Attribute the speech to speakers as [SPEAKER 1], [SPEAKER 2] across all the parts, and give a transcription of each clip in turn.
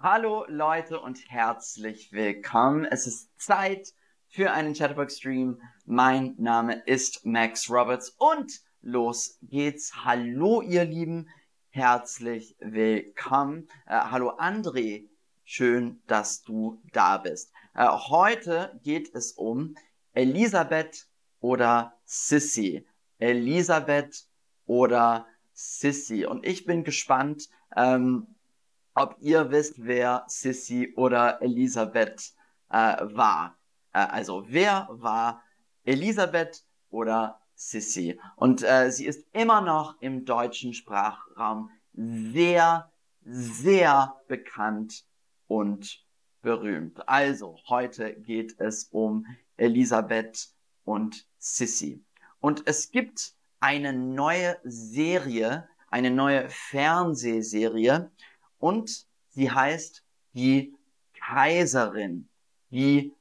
[SPEAKER 1] Hallo Leute und herzlich willkommen. Es ist Zeit für einen Chatterbox Stream. Mein Name ist Max Roberts und los geht's. Hallo ihr Lieben, herzlich willkommen. Äh, hallo André, schön, dass du da bist. Äh, heute geht es um Elisabeth oder Sissy. Elisabeth oder Sissy. Und ich bin gespannt, ähm, ob ihr wisst, wer Sissy oder Elisabeth äh, war. Äh, also wer war Elisabeth oder Sissy? Und äh, sie ist immer noch im deutschen Sprachraum sehr, sehr bekannt und berühmt. Also heute geht es um Elisabeth und Sissy. Und es gibt eine neue Serie, eine neue Fernsehserie und sie heißt die Kaiserin. Die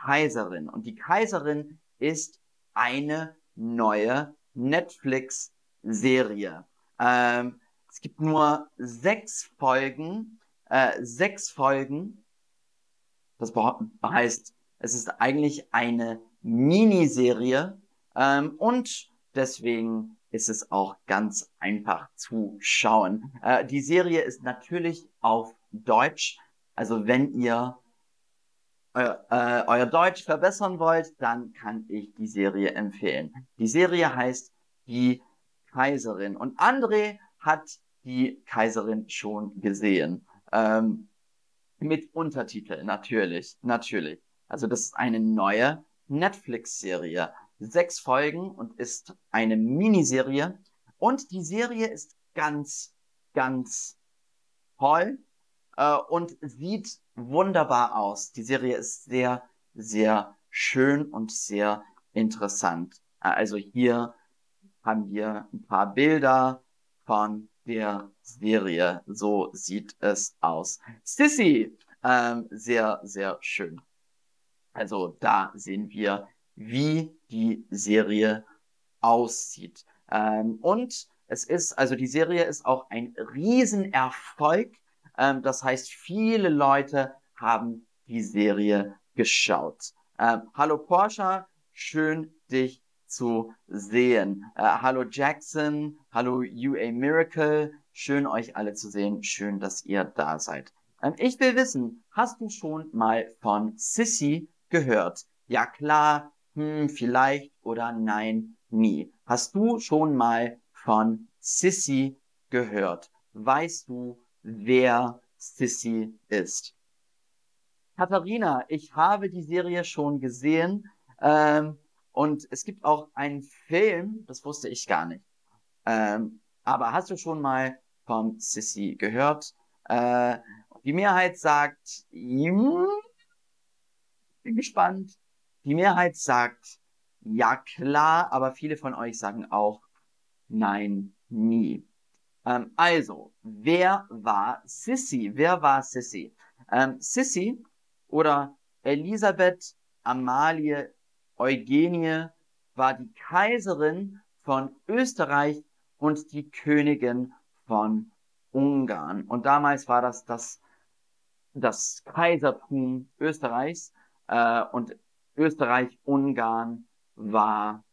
[SPEAKER 1] Kaiserin. Und die Kaiserin ist eine neue Netflix-Serie. Ähm, es gibt nur sechs Folgen, äh, sechs Folgen. Das heißt, es ist eigentlich eine Miniserie ähm, und Deswegen ist es auch ganz einfach zu schauen. Äh, die Serie ist natürlich auf Deutsch. Also wenn ihr euer, äh, euer Deutsch verbessern wollt, dann kann ich die Serie empfehlen. Die Serie heißt Die Kaiserin. Und André hat die Kaiserin schon gesehen. Ähm, mit Untertitel, natürlich, natürlich. Also das ist eine neue Netflix-Serie sechs Folgen und ist eine Miniserie. Und die Serie ist ganz, ganz toll äh, und sieht wunderbar aus. Die Serie ist sehr, sehr schön und sehr interessant. Äh, also hier haben wir ein paar Bilder von der Serie. So sieht es aus. Sissy, ähm, sehr, sehr schön. Also da sehen wir wie die Serie aussieht. Ähm, und es ist, also die Serie ist auch ein Riesenerfolg. Ähm, das heißt, viele Leute haben die Serie geschaut. Ähm, hallo Porsche, schön dich zu sehen. Äh, hallo Jackson, hallo UA Miracle, schön euch alle zu sehen, schön, dass ihr da seid. Ähm, ich will wissen, hast du schon mal von Sissy gehört? Ja klar, hm, vielleicht oder nein, nie. Hast du schon mal von Sissy gehört? Weißt du, wer Sissy ist? Katharina, ich habe die Serie schon gesehen ähm, und es gibt auch einen Film, das wusste ich gar nicht. Ähm, aber hast du schon mal von Sissy gehört? Äh, die Mehrheit sagt, hm, bin gespannt. Die Mehrheit sagt ja klar, aber viele von euch sagen auch nein, nie. Ähm, also, wer war Sissy? Wer war Sissy? Ähm, Sissy oder Elisabeth Amalie Eugenie war die Kaiserin von Österreich und die Königin von Ungarn. Und damals war das das, das Kaisertum Österreichs. Äh, und Österreich-Ungarn war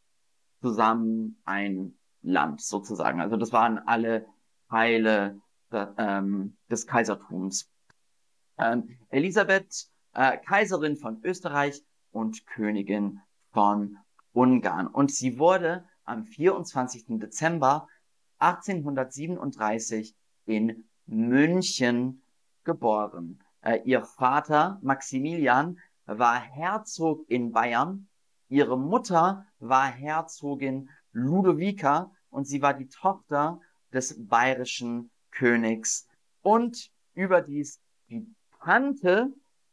[SPEAKER 1] zusammen ein Land sozusagen. Also das waren alle Teile ähm, des Kaisertums. Ähm, Elisabeth, äh, Kaiserin von Österreich und Königin von Ungarn. Und sie wurde am 24. Dezember 1837 in München geboren. Äh, ihr Vater Maximilian war Herzog in Bayern, ihre Mutter war Herzogin Ludovica und sie war die Tochter des bayerischen Königs und überdies die Tante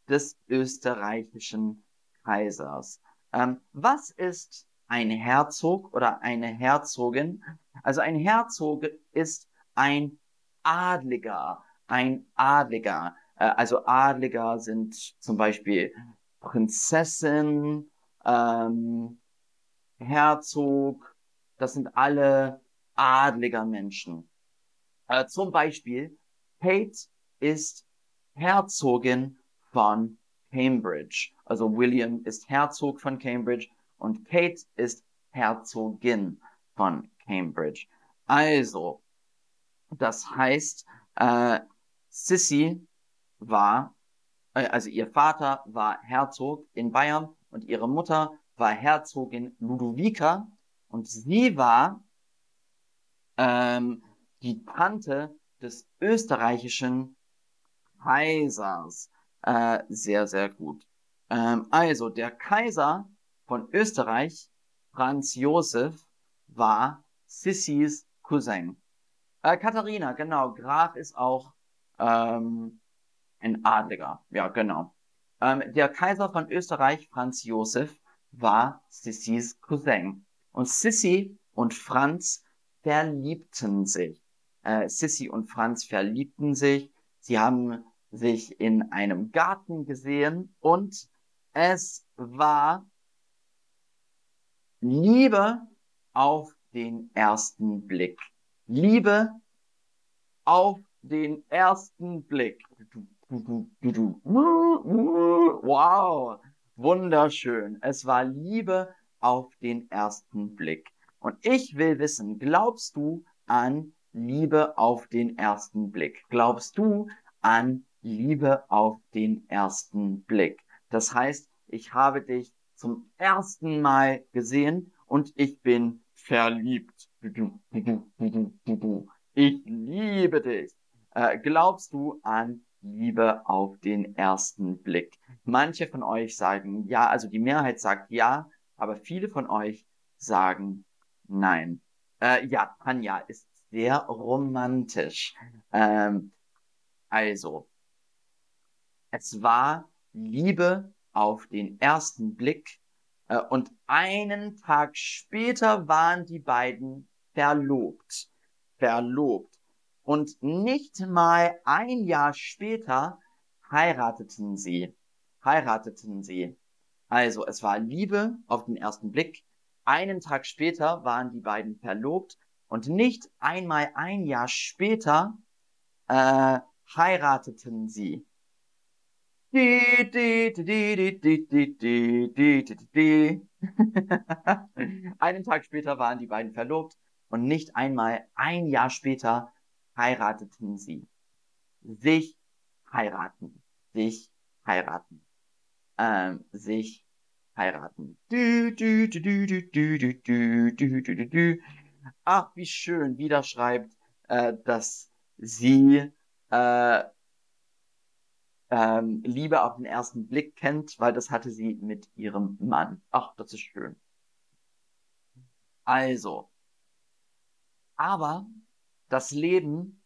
[SPEAKER 1] des österreichischen Kaisers. Ähm, was ist ein Herzog oder eine Herzogin? Also ein Herzog ist ein Adliger, ein Adliger. Äh, also Adliger sind zum Beispiel Prinzessin, ähm, Herzog, das sind alle adliger Menschen. Äh, zum Beispiel, Kate ist Herzogin von Cambridge. Also William ist Herzog von Cambridge und Kate ist Herzogin von Cambridge. Also, das heißt, äh, Sissy war, also ihr Vater war Herzog in Bayern und ihre Mutter war Herzogin Ludovica und sie war ähm, die Tante des österreichischen Kaisers. Äh, sehr, sehr gut. Ähm, also, der Kaiser von Österreich, Franz Josef, war Sissys Cousin. Äh, Katharina, genau. Graf ist auch ähm, ein Adliger. Ja, genau. Ähm, der Kaiser von Österreich, Franz Josef, war Sissys Cousin. Und Sissy und Franz verliebten sich. Äh, Sissy und Franz verliebten sich. Sie haben sich in einem Garten gesehen und es war Liebe auf den ersten Blick. Liebe auf den ersten Blick. Wow, wunderschön. Es war Liebe auf den ersten Blick. Und ich will wissen, glaubst du an Liebe auf den ersten Blick? Glaubst du an Liebe auf den ersten Blick? Das heißt, ich habe dich zum ersten Mal gesehen und ich bin verliebt. Ich liebe dich. Äh, glaubst du an Liebe auf den ersten Blick? Manche von euch sagen ja, also die Mehrheit sagt ja, aber viele von euch sagen nein. Äh, ja, Tanja ist sehr romantisch. Ähm, also, es war Liebe auf den ersten Blick äh, und einen Tag später waren die beiden verlobt. Verlobt. Und nicht mal ein Jahr später heirateten sie. Heirateten sie. Also, es war Liebe auf den ersten Blick. Einen Tag später waren die beiden verlobt und nicht einmal ein Jahr später äh, heirateten sie. Einen Tag später waren die beiden verlobt und nicht einmal ein Jahr später heirateten sie. Sich heiraten. Sich heiraten. Ähm, sich heiraten. Ach, wie schön. Wieder schreibt, äh, dass sie äh, ähm, Liebe auf den ersten Blick kennt, weil das hatte sie mit ihrem Mann. Ach, das ist schön. Also, aber das Leben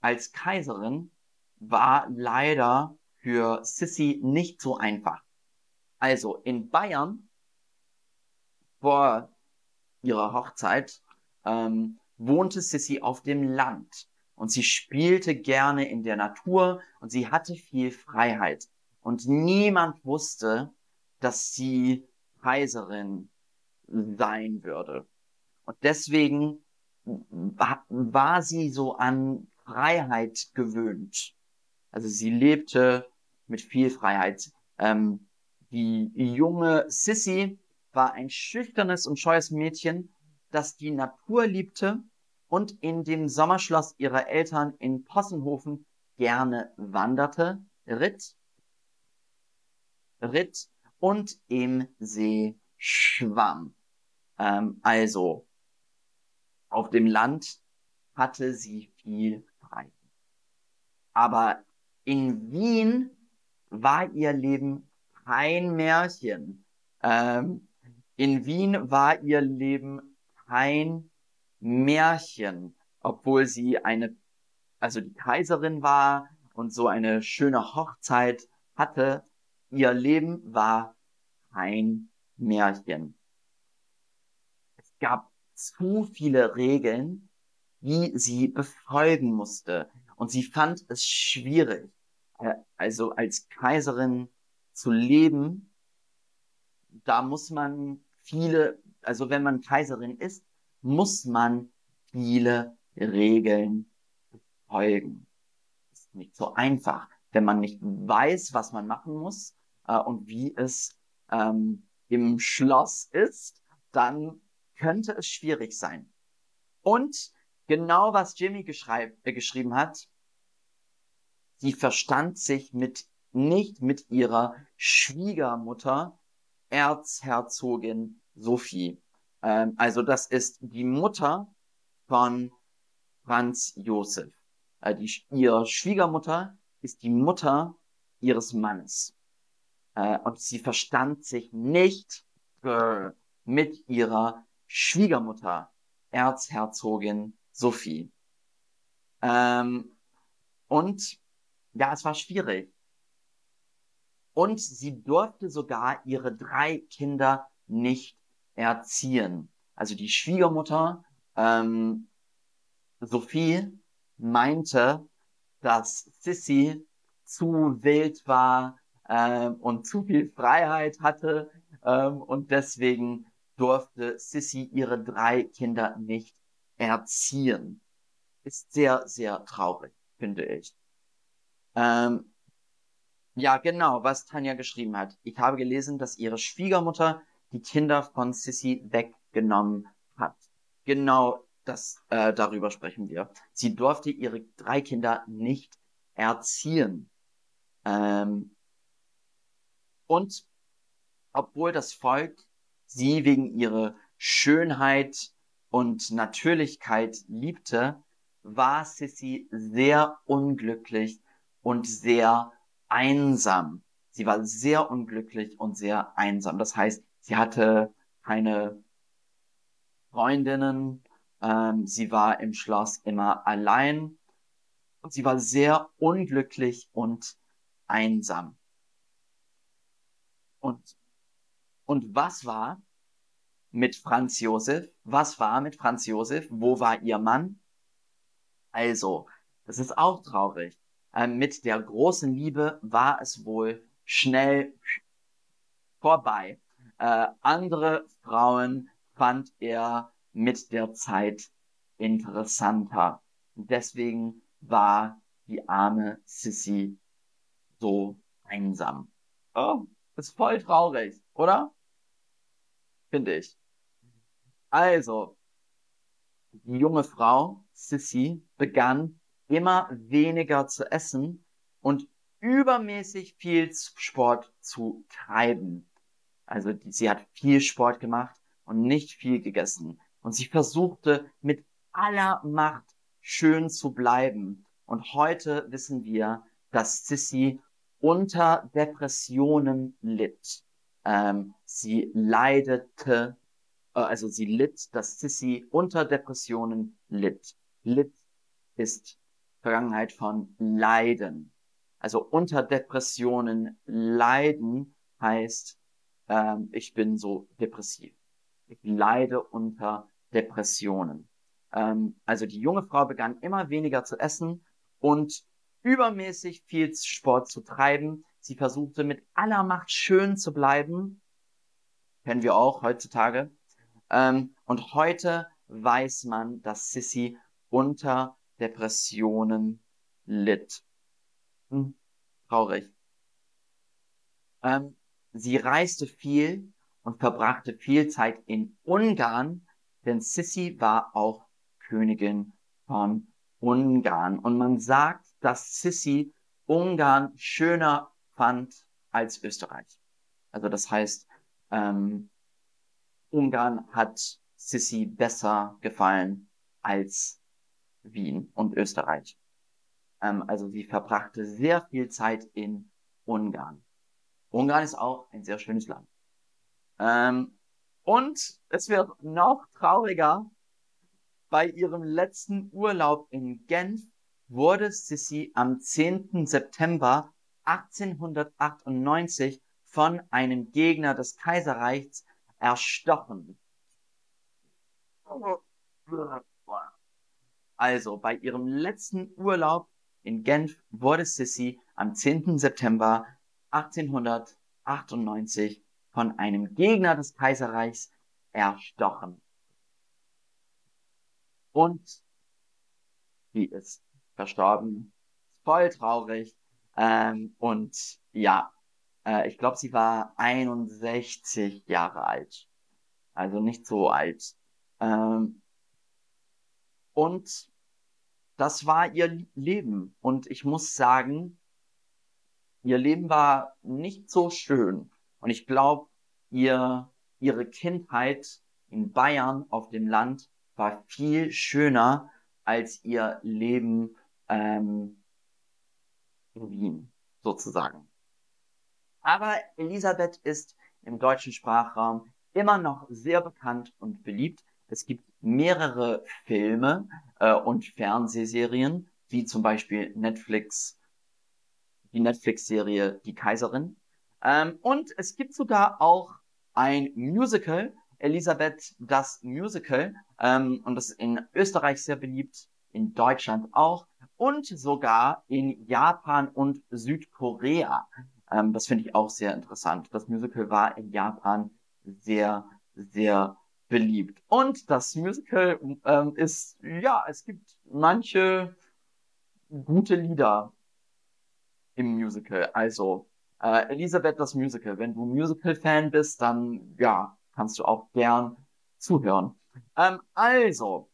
[SPEAKER 1] als Kaiserin war leider für Sissy nicht so einfach. Also in Bayern vor ihrer Hochzeit ähm, wohnte Sissy auf dem Land und sie spielte gerne in der Natur und sie hatte viel Freiheit. Und niemand wusste, dass sie Kaiserin sein würde. Und deswegen war sie so an Freiheit gewöhnt. Also sie lebte mit viel Freiheit. Ähm, die junge Sissy war ein schüchternes und scheues Mädchen, das die Natur liebte und in dem Sommerschloss ihrer Eltern in Possenhofen gerne wanderte, ritt, ritt und im See schwamm. Ähm, also auf dem Land hatte sie viel frei. Aber in Wien war ihr Leben kein Märchen. Ähm, in Wien war ihr Leben kein Märchen, obwohl sie eine, also die Kaiserin war und so eine schöne Hochzeit hatte. Ihr Leben war kein Märchen. Es gab zu viele Regeln, die sie befolgen musste. Und sie fand es schwierig, äh, also als Kaiserin zu leben. Da muss man viele, also wenn man Kaiserin ist, muss man viele Regeln befolgen. Ist nicht so einfach. wenn man nicht weiß, was man machen muss äh, und wie es ähm, im Schloss ist, dann könnte es schwierig sein. Und genau was Jimmy äh, geschrieben hat, sie verstand sich mit nicht mit ihrer Schwiegermutter, Erzherzogin Sophie. Ähm, also das ist die Mutter von Franz Josef. Äh, die, ihre Schwiegermutter ist die Mutter ihres Mannes. Äh, und sie verstand sich nicht äh, mit ihrer Schwiegermutter, Erzherzogin Sophie. Ähm, und ja, es war schwierig. Und sie durfte sogar ihre drei Kinder nicht erziehen. Also die Schwiegermutter ähm, Sophie meinte, dass Sissy zu wild war ähm, und zu viel Freiheit hatte ähm, und deswegen durfte Sissy ihre drei Kinder nicht erziehen. Ist sehr, sehr traurig, finde ich. Ähm, ja, genau, was Tanja geschrieben hat. Ich habe gelesen, dass ihre Schwiegermutter die Kinder von Sissy weggenommen hat. Genau das, äh, darüber sprechen wir. Sie durfte ihre drei Kinder nicht erziehen. Ähm, und obwohl das Volk sie wegen ihrer Schönheit und Natürlichkeit liebte, war Sissy sehr unglücklich und sehr einsam. Sie war sehr unglücklich und sehr einsam. Das heißt, sie hatte keine Freundinnen, ähm, sie war im Schloss immer allein und sie war sehr unglücklich und einsam. Und, und was war mit Franz Josef? Was war mit Franz Josef? Wo war ihr Mann? Also, das ist auch traurig. Ähm, mit der großen Liebe war es wohl schnell vorbei. Äh, andere Frauen fand er mit der Zeit interessanter. deswegen war die arme Sissy so einsam. Oh, ist voll traurig, oder? Finde ich. Also, die junge Frau, Sissy, begann immer weniger zu essen und übermäßig viel Sport zu treiben. Also die, sie hat viel Sport gemacht und nicht viel gegessen. Und sie versuchte mit aller Macht schön zu bleiben. Und heute wissen wir, dass Sissy unter Depressionen litt. Ähm, sie leidete, äh, also sie litt, dass Sissy unter Depressionen litt. Litt ist Vergangenheit von Leiden. Also unter Depressionen leiden heißt, ähm, ich bin so depressiv. Ich leide unter Depressionen. Ähm, also die junge Frau begann immer weniger zu essen und übermäßig viel Sport zu treiben. Sie versuchte mit aller Macht schön zu bleiben. Kennen wir auch heutzutage. Ähm, und heute weiß man, dass Sissy unter Depressionen litt. Hm, traurig. Ähm, sie reiste viel und verbrachte viel Zeit in Ungarn, denn Sissi war auch Königin von Ungarn. Und man sagt, dass Sissi Ungarn schöner fand als Österreich. Also das heißt, ähm, Ungarn hat Sissi besser gefallen als Wien und Österreich. Ähm, also sie verbrachte sehr viel Zeit in Ungarn. Ungarn ist auch ein sehr schönes Land. Ähm, und es wird noch trauriger. Bei ihrem letzten Urlaub in Genf wurde Sissi am 10. September 1898 von einem Gegner des Kaiserreichs erstochen. Also, bei ihrem letzten Urlaub in Genf wurde Sissy am 10. September 1898 von einem Gegner des Kaiserreichs erstochen. Und sie ist verstorben. Voll traurig. Ähm, und ja, äh, ich glaube, sie war 61 Jahre alt. Also nicht so alt. Ähm, und das war ihr Leben. Und ich muss sagen, ihr Leben war nicht so schön. Und ich glaube, ihr, ihre Kindheit in Bayern auf dem Land war viel schöner als ihr Leben ähm, in Wien, sozusagen. Aber Elisabeth ist im deutschen Sprachraum immer noch sehr bekannt und beliebt. Es gibt mehrere Filme äh, und Fernsehserien, wie zum Beispiel Netflix, die Netflix-Serie Die Kaiserin. Ähm, und es gibt sogar auch ein Musical, Elisabeth das Musical, ähm, und das ist in Österreich sehr beliebt, in Deutschland auch und sogar in Japan und Südkorea. Ähm, das finde ich auch sehr interessant. Das Musical war in Japan sehr, sehr beliebt. Und das Musical ähm, ist, ja, es gibt manche gute Lieder im Musical. Also, äh, Elisabeth das Musical. Wenn du Musical-Fan bist, dann, ja, kannst du auch gern zuhören. Ähm, also,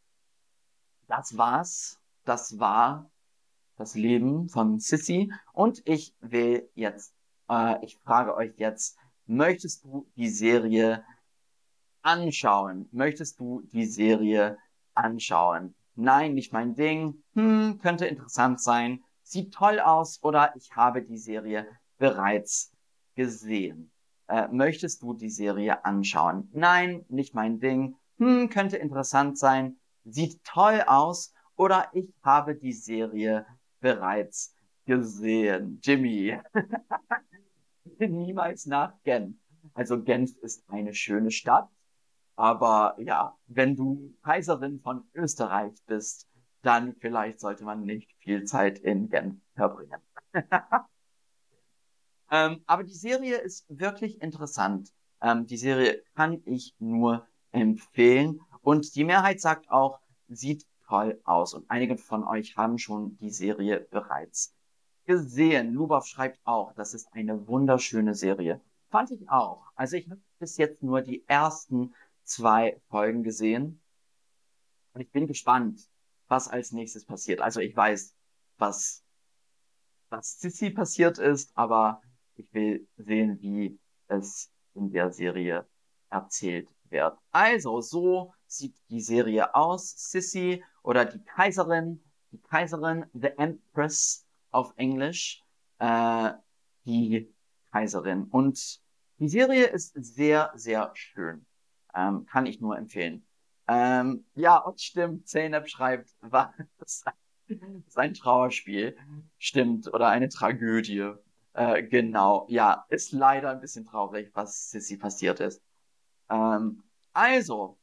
[SPEAKER 1] das war's. Das war das Leben von Sissy. Und ich will jetzt, äh, ich frage euch jetzt, möchtest du die Serie anschauen? Möchtest du die Serie anschauen? Nein, nicht mein Ding. Hm, könnte interessant sein. Sieht toll aus oder ich habe die Serie bereits gesehen. Äh, möchtest du die Serie anschauen? Nein, nicht mein Ding. Hm, könnte interessant sein. Sieht toll aus oder ich habe die Serie bereits gesehen. Jimmy. Niemals nach Genf. Also Genf ist eine schöne Stadt. Aber ja, wenn du Kaiserin von Österreich bist, dann vielleicht sollte man nicht viel Zeit in Genf verbringen. ähm, aber die Serie ist wirklich interessant. Ähm, die Serie kann ich nur empfehlen. Und die Mehrheit sagt auch, sieht toll aus. Und einige von euch haben schon die Serie bereits gesehen. Lubov schreibt auch, das ist eine wunderschöne Serie. Fand ich auch. Also ich habe bis jetzt nur die ersten zwei Folgen gesehen. Und ich bin gespannt, was als nächstes passiert. Also ich weiß, was, was Sissy passiert ist, aber ich will sehen, wie es in der Serie erzählt wird. Also, so sieht die Serie aus. Sissy oder die Kaiserin, die Kaiserin, The Empress auf Englisch, äh, die Kaiserin. Und die Serie ist sehr, sehr schön. Ähm, kann ich nur empfehlen. Ähm, ja, und stimmt, Zeynep schreibt, war sein Trauerspiel. Stimmt, oder eine Tragödie. Äh, genau, ja, ist leider ein bisschen traurig, was Sissy passiert ist. Ähm, also,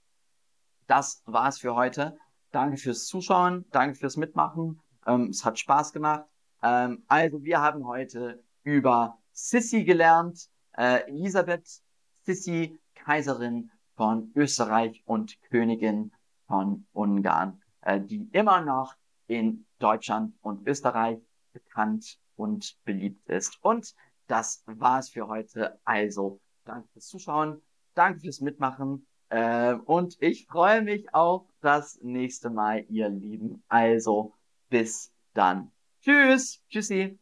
[SPEAKER 1] das war's für heute. Danke fürs Zuschauen, danke fürs Mitmachen. Ähm, es hat Spaß gemacht. Ähm, also, wir haben heute über Sissi gelernt. Äh, Elisabeth Sissi, Kaiserin von Österreich und Königin von Ungarn, äh, die immer noch in Deutschland und Österreich bekannt und beliebt ist. Und das war's für heute. Also, danke fürs Zuschauen. Danke fürs Mitmachen. Äh, und ich freue mich auf das nächste Mal, ihr Lieben. Also bis dann. Tschüss. Tschüssi.